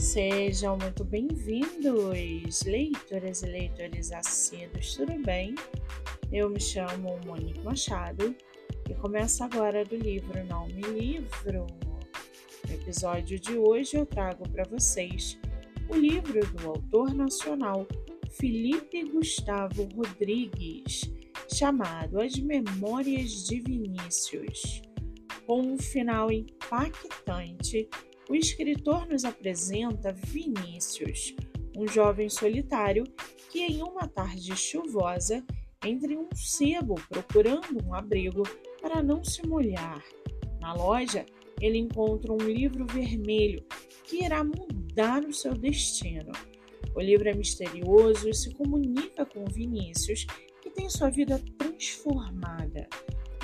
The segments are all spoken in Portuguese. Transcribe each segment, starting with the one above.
Sejam muito bem-vindos, leitoras e leitores assíduos, tudo bem? Eu me chamo Monique Machado e começo agora do livro Não Me Livro. No episódio de hoje eu trago para vocês o livro do autor nacional Felipe Gustavo Rodrigues, chamado As Memórias de Vinícius. Com um final impactante, o escritor nos apresenta Vinícius, um jovem solitário que, em uma tarde chuvosa, entra em um sebo procurando um abrigo para não se molhar. Na loja, ele encontra um livro vermelho que irá mudar o seu destino. O livro é misterioso e se comunica com Vinícius, que tem sua vida transformada.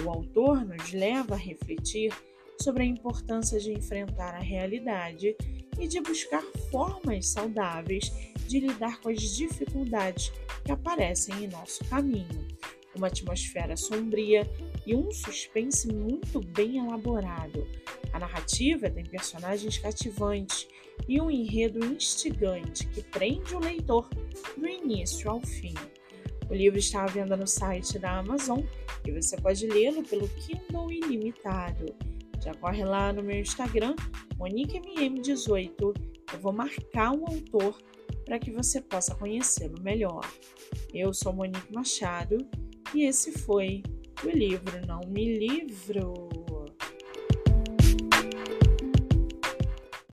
O autor nos leva a refletir sobre a importância de enfrentar a realidade e de buscar formas saudáveis de lidar com as dificuldades que aparecem em nosso caminho. Uma atmosfera sombria e um suspense muito bem elaborado. A narrativa tem personagens cativantes e um enredo instigante que prende o leitor do início ao fim. O livro está à venda no site da Amazon e você pode lê-lo pelo Kindle Ilimitado. Já corre lá no meu Instagram, MoniqueMM18. Eu vou marcar um autor para que você possa conhecê-lo melhor. Eu sou Monique Machado e esse foi o livro Não Me Livro.